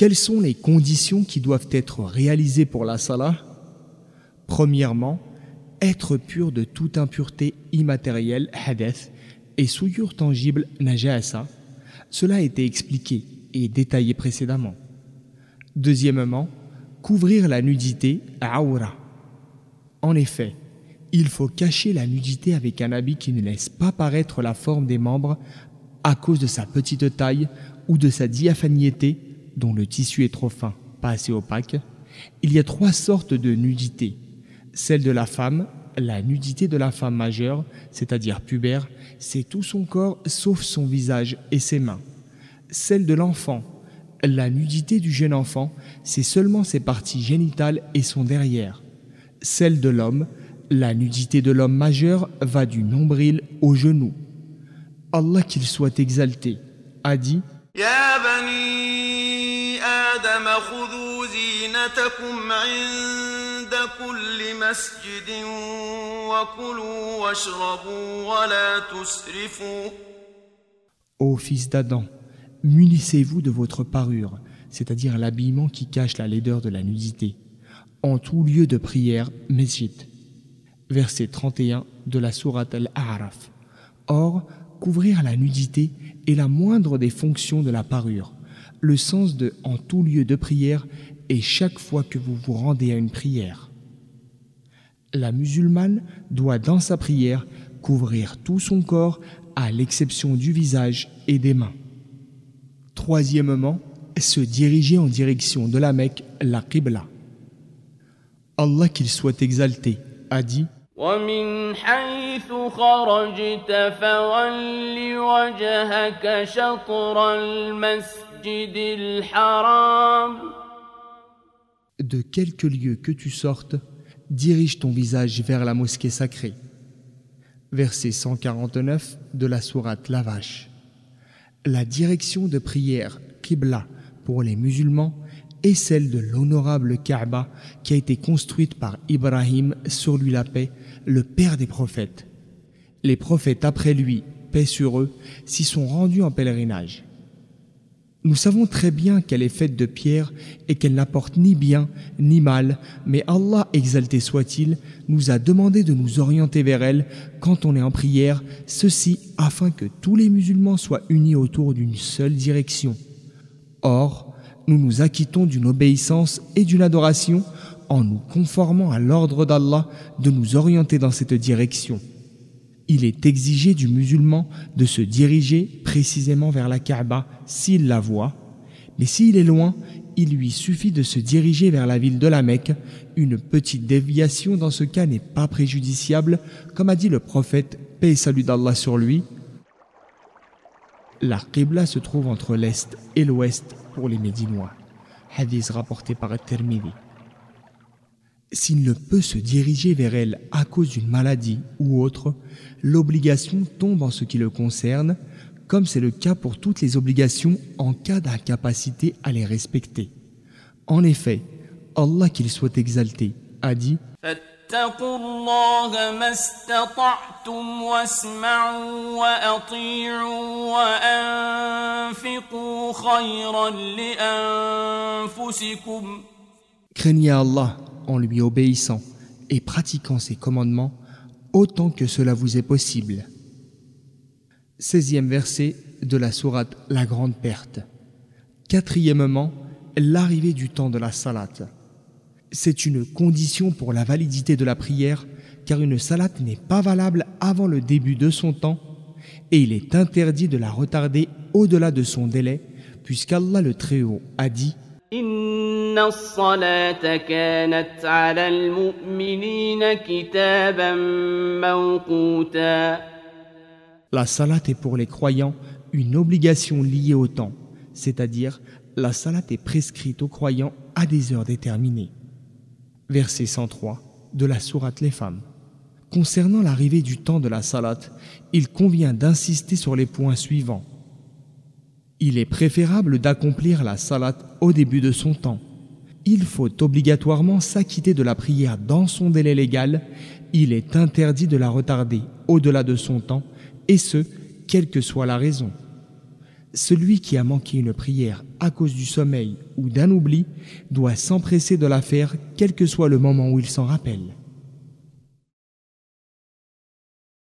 Quelles sont les conditions qui doivent être réalisées pour la salah? Premièrement, être pur de toute impureté immatérielle, hadith, et souillure tangible, najasa. Cela a été expliqué et détaillé précédemment. Deuxièmement, couvrir la nudité, aura. En effet, il faut cacher la nudité avec un habit qui ne laisse pas paraître la forme des membres à cause de sa petite taille ou de sa diaphaniété dont le tissu est trop fin, pas assez opaque. Il y a trois sortes de nudité. Celle de la femme, la nudité de la femme majeure, c'est-à-dire pubère, c'est tout son corps sauf son visage et ses mains. Celle de l'enfant, la nudité du jeune enfant, c'est seulement ses parties génitales et son derrière. Celle de l'homme, la nudité de l'homme majeur va du nombril au genou. Allah qu'il soit exalté, a dit Ô fils d'Adam, munissez-vous de votre parure, c'est-à-dire l'habillement qui cache la laideur de la nudité, en tout lieu de prière, mesjid verset 31 de la sourate Al-A'raf. Or, couvrir la nudité est la moindre des fonctions de la parure Le sens de en tout lieu de prière est chaque fois que vous vous rendez à une prière. La musulmane doit dans sa prière couvrir tout son corps à l'exception du visage et des mains. Troisièmement, se diriger en direction de la Mecque, la Qibla. Allah qu'il soit exalté a dit « ومن حيث خرجت فول وجهك شطر المسجد الحرام de quelque lieu que tu sortes, dirige ton visage vers la mosquée sacrée. Verset 149 de la sourate La Vache. La direction de prière Qibla pour les musulmans est celle de l'honorable Kaaba qui a été construite par Ibrahim, sur lui la paix, le père des prophètes. Les prophètes après lui, paix sur eux, s'y sont rendus en pèlerinage. Nous savons très bien qu'elle est faite de pierre et qu'elle n'apporte ni bien ni mal, mais Allah, exalté soit-il, nous a demandé de nous orienter vers elle quand on est en prière, ceci afin que tous les musulmans soient unis autour d'une seule direction. Or, nous nous acquittons d'une obéissance et d'une adoration en nous conformant à l'ordre d'Allah de nous orienter dans cette direction. Il est exigé du musulman de se diriger précisément vers la Kaaba s'il la voit, mais s'il est loin, il lui suffit de se diriger vers la ville de la Mecque. Une petite déviation dans ce cas n'est pas préjudiciable, comme a dit le prophète, paix et salut d'Allah sur lui. La Qibla se trouve entre l'Est et l'Ouest pour les Médinois. Hadith rapporté par At-Tirmidhi s'il ne peut se diriger vers elle à cause d'une maladie ou autre, l'obligation tombe en ce qui le concerne, comme c'est le cas pour toutes les obligations en cas d'incapacité à les respecter. En effet, Allah qu'il soit exalté a dit Craignez Allah en lui obéissant et pratiquant ses commandements autant que cela vous est possible. 16e verset de la sourate La Grande Perte. Quatrièmement, l'arrivée du temps de la salate. C'est une condition pour la validité de la prière car une salate n'est pas valable avant le début de son temps et il est interdit de la retarder au-delà de son délai puisqu'Allah le Très-Haut a dit « la salat est pour les croyants une obligation liée au temps, c'est-à-dire la salat est prescrite aux croyants à des heures déterminées. Verset 103 de la sourate Les Femmes. Concernant l'arrivée du temps de la salat, il convient d'insister sur les points suivants il est préférable d'accomplir la salat au début de son temps. Il faut obligatoirement s'acquitter de la prière dans son délai légal. Il est interdit de la retarder au-delà de son temps, et ce, quelle que soit la raison. Celui qui a manqué une prière à cause du sommeil ou d'un oubli doit s'empresser de la faire quel que soit le moment où il s'en rappelle.